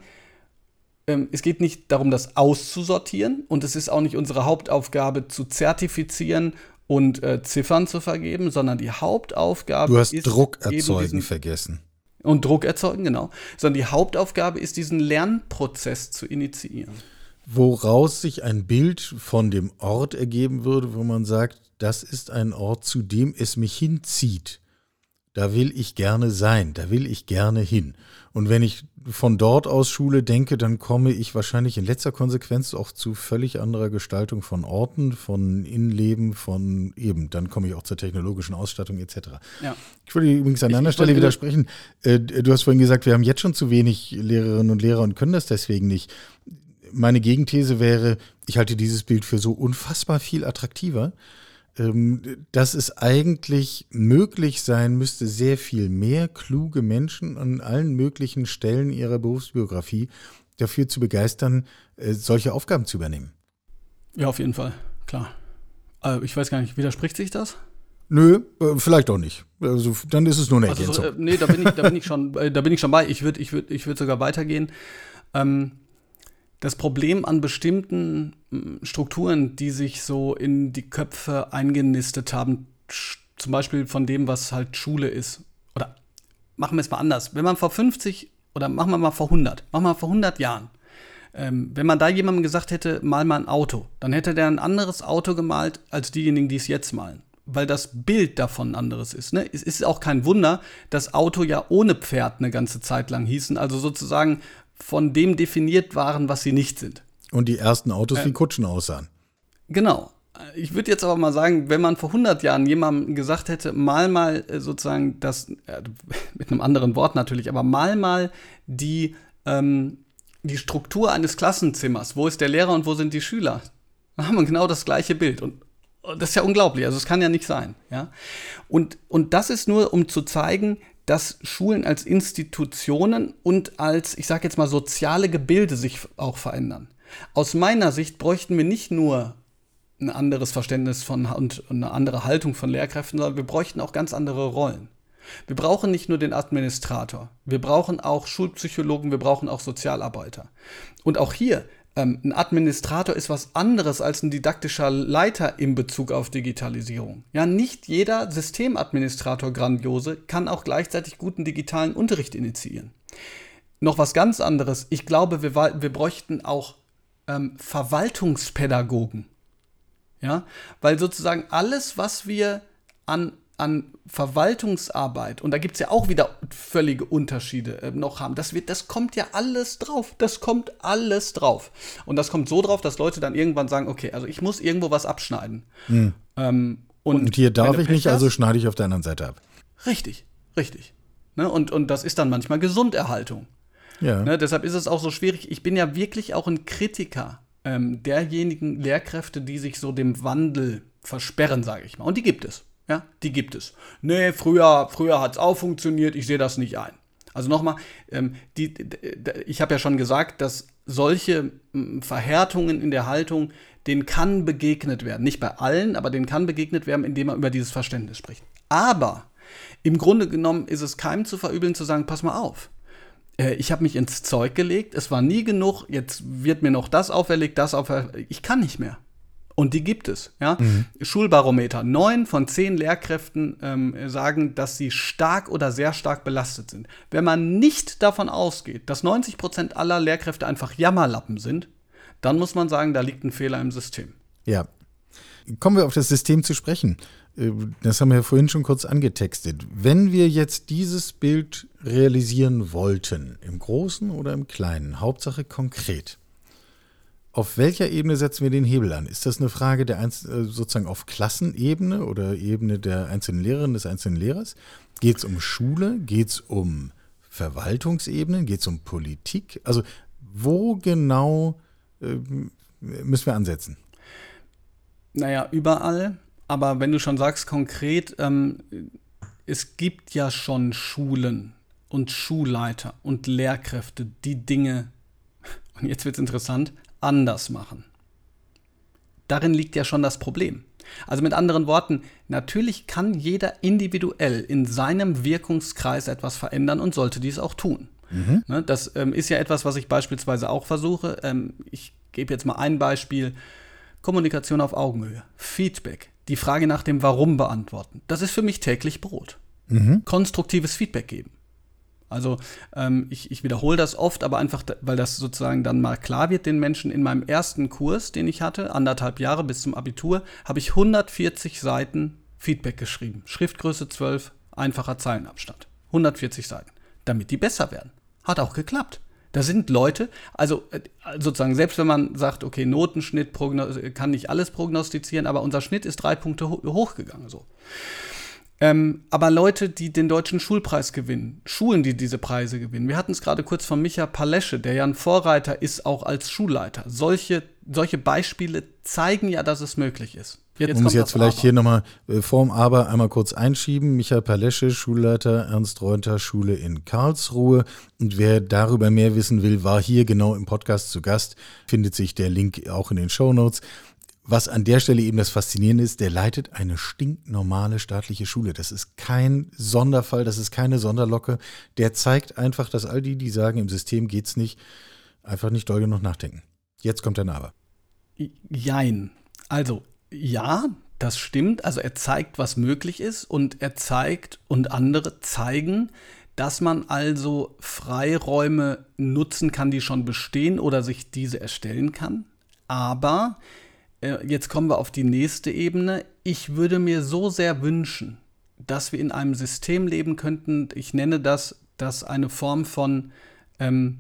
[SPEAKER 3] ähm, es geht nicht darum, das auszusortieren und es ist auch nicht unsere Hauptaufgabe zu zertifizieren und äh, Ziffern zu vergeben, sondern die Hauptaufgabe
[SPEAKER 2] ist. Du hast Druck erzeugen diesen, vergessen.
[SPEAKER 3] Und Druck erzeugen, genau. Sondern die Hauptaufgabe ist, diesen Lernprozess zu initiieren.
[SPEAKER 2] Woraus sich ein Bild von dem Ort ergeben würde, wo man sagt, das ist ein Ort, zu dem es mich hinzieht da will ich gerne sein, da will ich gerne hin. Und wenn ich von dort aus Schule denke, dann komme ich wahrscheinlich in letzter Konsequenz auch zu völlig anderer Gestaltung von Orten, von Innenleben, von eben, dann komme ich auch zur technologischen Ausstattung etc. Ja. Ich würde übrigens an einer Stelle widersprechen. Äh, du hast vorhin gesagt, wir haben jetzt schon zu wenig Lehrerinnen und Lehrer und können das deswegen nicht. Meine Gegenthese wäre, ich halte dieses Bild für so unfassbar viel attraktiver ähm, dass es eigentlich möglich sein müsste, sehr viel mehr kluge Menschen an allen möglichen Stellen ihrer Berufsbiografie dafür zu begeistern, äh, solche Aufgaben zu übernehmen.
[SPEAKER 3] Ja, auf jeden Fall, klar. Also ich weiß gar nicht, widerspricht sich das?
[SPEAKER 2] Nö, äh, vielleicht auch nicht. Also dann ist es nur eine also, Ergänzung.
[SPEAKER 3] Also, nee, da bin ich, da bin ich schon, da bin ich schon bei. Ich würde, ich würde, ich würde sogar weitergehen. Ähm, das Problem an bestimmten Strukturen, die sich so in die Köpfe eingenistet haben, zum Beispiel von dem, was halt Schule ist. Oder machen wir es mal anders. Wenn man vor 50 oder machen wir mal vor 100, machen wir mal vor 100 Jahren, ähm, wenn man da jemandem gesagt hätte, mal mal ein Auto, dann hätte der ein anderes Auto gemalt als diejenigen, die es jetzt malen. Weil das Bild davon ein anderes ist. Ne? Es ist auch kein Wunder, dass Auto ja ohne Pferd eine ganze Zeit lang hießen. Also sozusagen von dem definiert waren, was sie nicht sind.
[SPEAKER 2] Und die ersten Autos äh, wie Kutschen aussahen.
[SPEAKER 3] Genau. Ich würde jetzt aber mal sagen, wenn man vor 100 Jahren jemandem gesagt hätte, mal mal äh, sozusagen das, äh, mit einem anderen Wort natürlich, aber mal mal die, ähm, die Struktur eines Klassenzimmers, wo ist der Lehrer und wo sind die Schüler, dann haben wir genau das gleiche Bild. Und das ist ja unglaublich, also es kann ja nicht sein. Ja? Und, und das ist nur, um zu zeigen, dass Schulen als Institutionen und als, ich sage jetzt mal, soziale Gebilde sich auch verändern. Aus meiner Sicht bräuchten wir nicht nur ein anderes Verständnis von und eine andere Haltung von Lehrkräften, sondern wir bräuchten auch ganz andere Rollen. Wir brauchen nicht nur den Administrator, wir brauchen auch Schulpsychologen, wir brauchen auch Sozialarbeiter. Und auch hier, ähm, ein Administrator ist was anderes als ein didaktischer Leiter in Bezug auf Digitalisierung. Ja, nicht jeder Systemadministrator Grandiose kann auch gleichzeitig guten digitalen Unterricht initiieren. Noch was ganz anderes. Ich glaube, wir, wir bräuchten auch ähm, Verwaltungspädagogen. Ja, weil sozusagen alles, was wir an an Verwaltungsarbeit, und da gibt es ja auch wieder völlige Unterschiede äh, noch haben, das, wird, das kommt ja alles drauf. Das kommt alles drauf. Und das kommt so drauf, dass Leute dann irgendwann sagen, okay, also ich muss irgendwo was abschneiden.
[SPEAKER 2] Hm. Ähm, und, und, hier darf ich nicht, also schneide ich auf der anderen Seite ab.
[SPEAKER 3] Richtig, richtig. Ne? Und, und das ist dann manchmal Gesunderhaltung. Ja. Ne? Deshalb ist es auch so schwierig. Ich bin ja wirklich auch ein Kritiker ähm, derjenigen Lehrkräfte, die sich so dem Wandel versperren, sage ich mal. Und die gibt es. Ja, die gibt es. Nee, früher, früher hat es auch funktioniert, ich sehe das nicht ein. Also nochmal, ähm, die, ich habe ja schon gesagt, dass solche Verhärtungen in der Haltung, denen kann begegnet werden. Nicht bei allen, aber denen kann begegnet werden, indem man über dieses Verständnis spricht. Aber im Grunde genommen ist es keinem zu verübeln, zu sagen, pass mal auf. Äh, ich habe mich ins Zeug gelegt, es war nie genug, jetzt wird mir noch das auferlegt, das auferlegt. Ich kann nicht mehr. Und die gibt es. Ja? Mhm. Schulbarometer. Neun von zehn Lehrkräften ähm, sagen, dass sie stark oder sehr stark belastet sind. Wenn man nicht davon ausgeht, dass 90 Prozent aller Lehrkräfte einfach Jammerlappen sind, dann muss man sagen, da liegt ein Fehler im System.
[SPEAKER 2] Ja. Kommen wir auf das System zu sprechen. Äh, das haben wir ja vorhin schon kurz angetextet. Wenn wir jetzt dieses Bild realisieren wollten, im Großen oder im Kleinen, Hauptsache konkret, auf welcher Ebene setzen wir den Hebel an? Ist das eine Frage der Einz äh, sozusagen auf Klassenebene oder Ebene der einzelnen Lehrerin, des einzelnen Lehrers? Geht es um Schule? Geht es um Verwaltungsebenen? Geht es um Politik? Also wo genau äh, müssen wir ansetzen?
[SPEAKER 3] Naja, überall. Aber wenn du schon sagst konkret, ähm, es gibt ja schon Schulen und Schulleiter und Lehrkräfte, die Dinge, und jetzt wird es interessant, anders machen. Darin liegt ja schon das Problem. Also mit anderen Worten, natürlich kann jeder individuell in seinem Wirkungskreis etwas verändern und sollte dies auch tun. Mhm. Ne, das ähm, ist ja etwas, was ich beispielsweise auch versuche. Ähm, ich gebe jetzt mal ein Beispiel. Kommunikation auf Augenhöhe, Feedback, die Frage nach dem Warum beantworten. Das ist für mich täglich Brot. Mhm. Konstruktives Feedback geben. Also ähm, ich, ich wiederhole das oft, aber einfach, weil das sozusagen dann mal klar wird den Menschen. In meinem ersten Kurs, den ich hatte, anderthalb Jahre bis zum Abitur, habe ich 140 Seiten Feedback geschrieben. Schriftgröße 12, einfacher Zeilenabstand. 140 Seiten, damit die besser werden. Hat auch geklappt. Da sind Leute, also äh, sozusagen, selbst wenn man sagt, okay, Notenschnitt kann nicht alles prognostizieren, aber unser Schnitt ist drei Punkte ho hochgegangen. So. Ähm, aber Leute, die den deutschen Schulpreis gewinnen, Schulen, die diese Preise gewinnen. Wir hatten es gerade kurz von Micha Palesche, der ja ein Vorreiter ist, auch als Schulleiter. Solche, solche Beispiele zeigen ja, dass es möglich ist.
[SPEAKER 2] Jetzt Man muss jetzt vielleicht Aber. hier nochmal äh, vorm Aber einmal kurz einschieben. Michael Palesche, Schulleiter Ernst Reunter Schule in Karlsruhe. Und wer darüber mehr wissen will, war hier genau im Podcast zu Gast. Findet sich der Link auch in den Show Notes was an der Stelle eben das Faszinierende ist, der leitet eine stinknormale staatliche Schule. Das ist kein Sonderfall, das ist keine Sonderlocke. Der zeigt einfach, dass all die, die sagen, im System geht's nicht, einfach nicht doll genug nachdenken. Jetzt kommt der Aber.
[SPEAKER 3] Jein. Also, ja, das stimmt. Also er zeigt, was möglich ist und er zeigt und andere zeigen, dass man also Freiräume nutzen kann, die schon bestehen oder sich diese erstellen kann. Aber jetzt kommen wir auf die nächste Ebene. Ich würde mir so sehr wünschen, dass wir in einem System leben könnten, ich nenne das, das eine Form von ähm,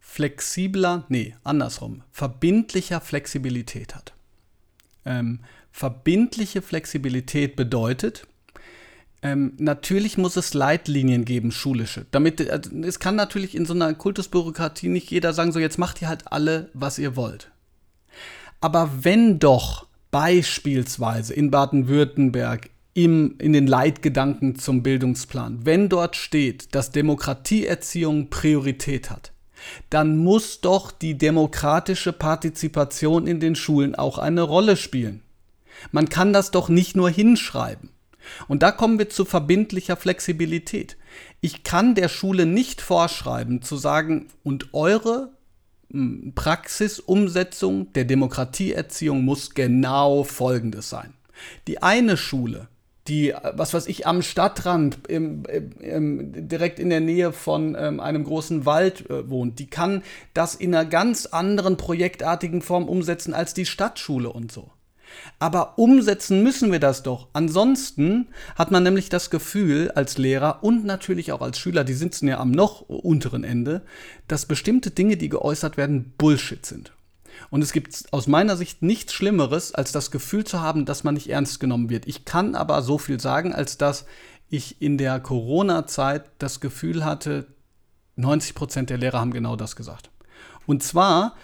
[SPEAKER 3] flexibler, nee, andersrum, verbindlicher Flexibilität hat. Ähm, verbindliche Flexibilität bedeutet, ähm, natürlich muss es Leitlinien geben, schulische. Damit, äh, es kann natürlich in so einer Kultusbürokratie nicht jeder sagen, so jetzt macht ihr halt alle, was ihr wollt. Aber wenn doch beispielsweise in Baden-Württemberg im, in den Leitgedanken zum Bildungsplan, wenn dort steht, dass Demokratieerziehung Priorität hat, dann muss doch die demokratische Partizipation in den Schulen auch eine Rolle spielen. Man kann das doch nicht nur hinschreiben. Und da kommen wir zu verbindlicher Flexibilität. Ich kann der Schule nicht vorschreiben zu sagen, und eure Praxisumsetzung der Demokratieerziehung muss genau Folgendes sein. Die eine Schule, die, was weiß ich, am Stadtrand, im, im, direkt in der Nähe von ähm, einem großen Wald äh, wohnt, die kann das in einer ganz anderen projektartigen Form umsetzen als die Stadtschule und so. Aber umsetzen müssen wir das doch. Ansonsten hat man nämlich das Gefühl als Lehrer und natürlich auch als Schüler, die sitzen ja am noch unteren Ende, dass bestimmte Dinge, die geäußert werden, Bullshit sind. Und es gibt aus meiner Sicht nichts Schlimmeres, als das Gefühl zu haben, dass man nicht ernst genommen wird. Ich kann aber so viel sagen, als dass ich in der Corona-Zeit das Gefühl hatte, 90 Prozent der Lehrer haben genau das gesagt. Und zwar,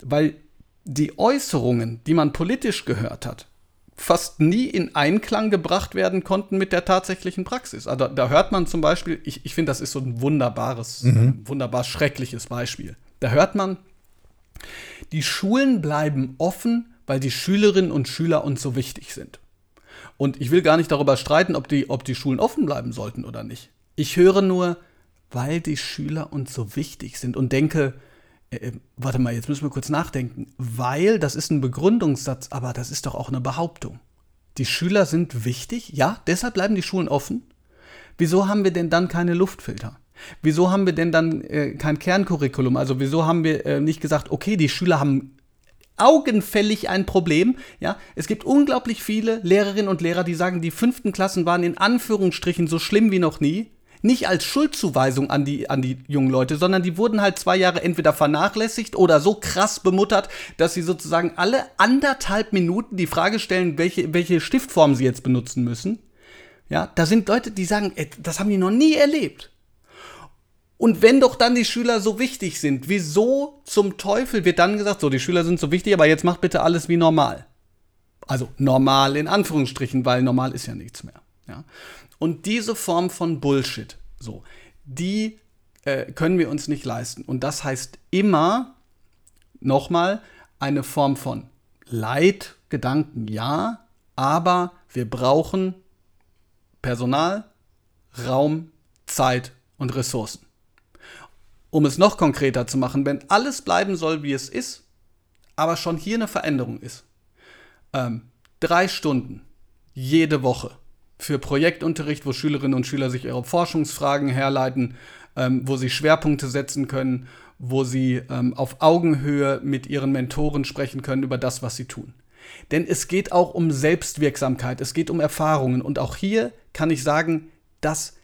[SPEAKER 3] weil die Äußerungen, die man politisch gehört hat, fast nie in Einklang gebracht werden konnten mit der tatsächlichen Praxis. Also da hört man zum Beispiel, ich, ich finde, das ist so ein wunderbares, mhm. wunderbar schreckliches Beispiel. Da hört man, die Schulen bleiben offen, weil die Schülerinnen und Schüler uns so wichtig sind. Und ich will gar nicht darüber streiten, ob die, ob die Schulen offen bleiben sollten oder nicht. Ich höre nur, weil die Schüler uns so wichtig sind und denke, äh, äh, warte mal, jetzt müssen wir kurz nachdenken. Weil, das ist ein Begründungssatz, aber das ist doch auch eine Behauptung. Die Schüler sind wichtig, ja, deshalb bleiben die Schulen offen. Wieso haben wir denn dann keine Luftfilter? Wieso haben wir denn dann äh, kein Kerncurriculum? Also wieso haben wir äh, nicht gesagt, okay, die Schüler haben augenfällig ein Problem. Ja, es gibt unglaublich viele Lehrerinnen und Lehrer, die sagen, die fünften Klassen waren in Anführungsstrichen so schlimm wie noch nie nicht als Schuldzuweisung an die, an die jungen Leute, sondern die wurden halt zwei Jahre entweder vernachlässigt oder so krass bemuttert, dass sie sozusagen alle anderthalb Minuten die Frage stellen, welche, welche Stiftform sie jetzt benutzen müssen. Ja, da sind Leute, die sagen, ey, das haben die noch nie erlebt. Und wenn doch dann die Schüler so wichtig sind, wieso zum Teufel wird dann gesagt, so, die Schüler sind so wichtig, aber jetzt macht bitte alles wie normal. Also normal in Anführungsstrichen, weil normal ist ja nichts mehr. Ja. Und diese Form von Bullshit, so, die äh, können wir uns nicht leisten. Und das heißt immer, nochmal, eine Form von Leitgedanken, ja, aber wir brauchen Personal, Raum, Zeit und Ressourcen. Um es noch konkreter zu machen, wenn alles bleiben soll, wie es ist, aber schon hier eine Veränderung ist. Ähm, drei Stunden jede Woche für Projektunterricht, wo Schülerinnen und Schüler sich ihre Forschungsfragen herleiten, ähm, wo sie Schwerpunkte setzen können, wo sie ähm, auf Augenhöhe mit ihren Mentoren sprechen können über das, was sie tun. Denn es geht auch um Selbstwirksamkeit, es geht um Erfahrungen. Und auch hier kann ich sagen, dass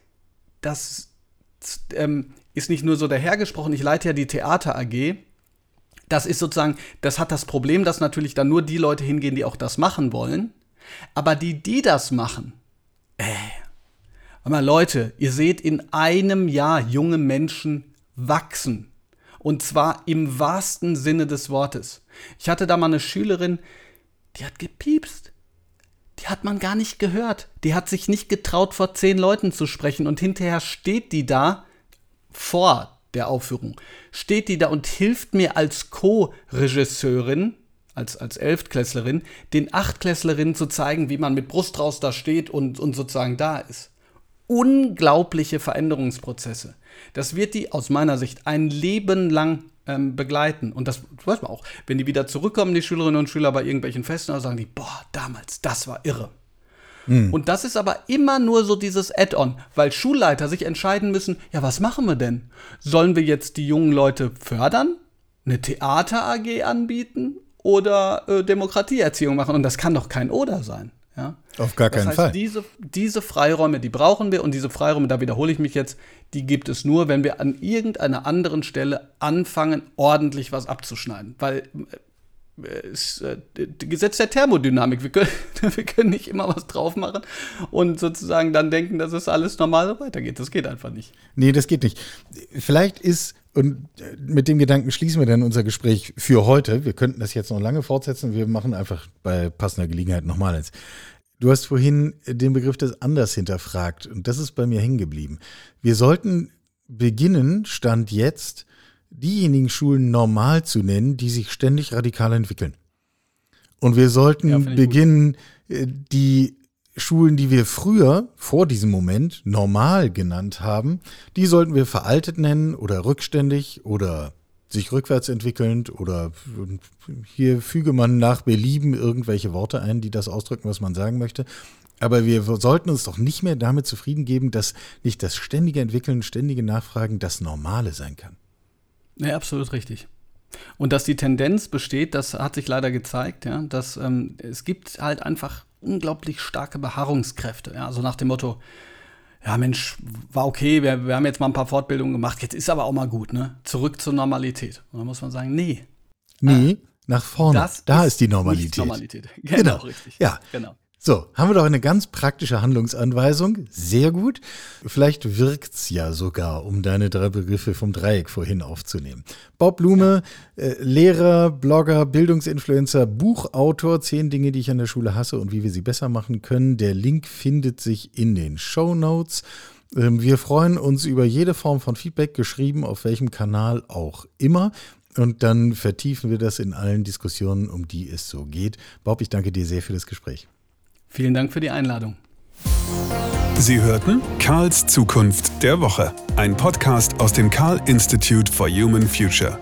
[SPEAKER 3] das ähm, ist nicht nur so dahergesprochen, ich leite ja die Theater AG. Das ist sozusagen, das hat das Problem, dass natürlich dann nur die Leute hingehen, die auch das machen wollen. Aber die, die das machen, äh. Aber Leute, ihr seht in einem Jahr junge Menschen wachsen. Und zwar im wahrsten Sinne des Wortes. Ich hatte da mal eine Schülerin, die hat gepiepst. Die hat man gar nicht gehört. Die hat sich nicht getraut, vor zehn Leuten zu sprechen. Und hinterher steht die da vor der Aufführung. Steht die da und hilft mir als Co-Regisseurin als, als Elftklässlerin, den Achtklässlerinnen zu zeigen, wie man mit Brust raus da steht und, und sozusagen da ist. Unglaubliche Veränderungsprozesse. Das wird die aus meiner Sicht ein Leben lang ähm, begleiten. Und das weiß man auch. Wenn die wieder zurückkommen, die Schülerinnen und Schüler bei irgendwelchen Festen, dann sagen die, boah, damals, das war irre. Hm. Und das ist aber immer nur so dieses Add-on, weil Schulleiter sich entscheiden müssen, ja, was machen wir denn? Sollen wir jetzt die jungen Leute fördern? Eine Theater-AG anbieten? Oder äh, Demokratieerziehung machen. Und das kann doch kein Oder sein. Ja?
[SPEAKER 2] Auf gar keinen das heißt, Fall.
[SPEAKER 3] Diese, diese Freiräume, die brauchen wir und diese Freiräume, da wiederhole ich mich jetzt, die gibt es nur, wenn wir an irgendeiner anderen Stelle anfangen, ordentlich was abzuschneiden. Weil äh, ist, äh, Gesetz der Thermodynamik. Wir können, wir können nicht immer was drauf machen und sozusagen dann denken, dass es alles normal so weitergeht. Das geht einfach nicht.
[SPEAKER 2] Nee, das geht nicht. Vielleicht ist und äh, mit dem Gedanken schließen wir dann unser Gespräch für heute. Wir könnten das jetzt noch lange fortsetzen. Wir machen einfach bei passender Gelegenheit nochmal eins. Du hast vorhin den Begriff des Anders hinterfragt und das ist bei mir hängen geblieben. Wir sollten beginnen, Stand jetzt, diejenigen Schulen normal zu nennen, die sich ständig radikal entwickeln. Und wir sollten ja, beginnen, gut. Äh, die Schulen, die wir früher vor diesem Moment normal genannt haben, die sollten wir veraltet nennen oder rückständig oder sich rückwärts entwickelnd oder hier füge man nach Belieben irgendwelche Worte ein, die das ausdrücken, was man sagen möchte. Aber wir sollten uns doch nicht mehr damit zufrieden geben, dass nicht das ständige Entwickeln, ständige Nachfragen das Normale sein kann.
[SPEAKER 3] Ja, absolut richtig. Und dass die Tendenz besteht, das hat sich leider gezeigt, ja, dass ähm, es gibt halt einfach unglaublich starke Beharrungskräfte. Ja, also nach dem Motto, ja Mensch, war okay, wir, wir haben jetzt mal ein paar Fortbildungen gemacht, jetzt ist aber auch mal gut, ne? Zurück zur Normalität. Und dann muss man sagen, nee.
[SPEAKER 2] Nee, nach vorne. Das da ist, ist die Normalität.
[SPEAKER 3] Normalität.
[SPEAKER 2] Genau, genau, richtig. Ja. Genau. So, haben wir doch eine ganz praktische Handlungsanweisung. Sehr gut. Vielleicht wirkt's ja sogar, um deine drei Begriffe vom Dreieck vorhin aufzunehmen. Bob Blume, äh, Lehrer, Blogger, Bildungsinfluencer, Buchautor, zehn Dinge, die ich an der Schule hasse und wie wir sie besser machen können. Der Link findet sich in den Show Notes. Ähm, wir freuen uns über jede Form von Feedback, geschrieben auf welchem Kanal auch immer. Und dann vertiefen wir das in allen Diskussionen, um die es so geht. Bob, ich danke dir sehr für das Gespräch.
[SPEAKER 3] Vielen Dank für die Einladung.
[SPEAKER 1] Sie hörten Karls Zukunft der Woche, ein Podcast aus dem Karl Institute for Human Future.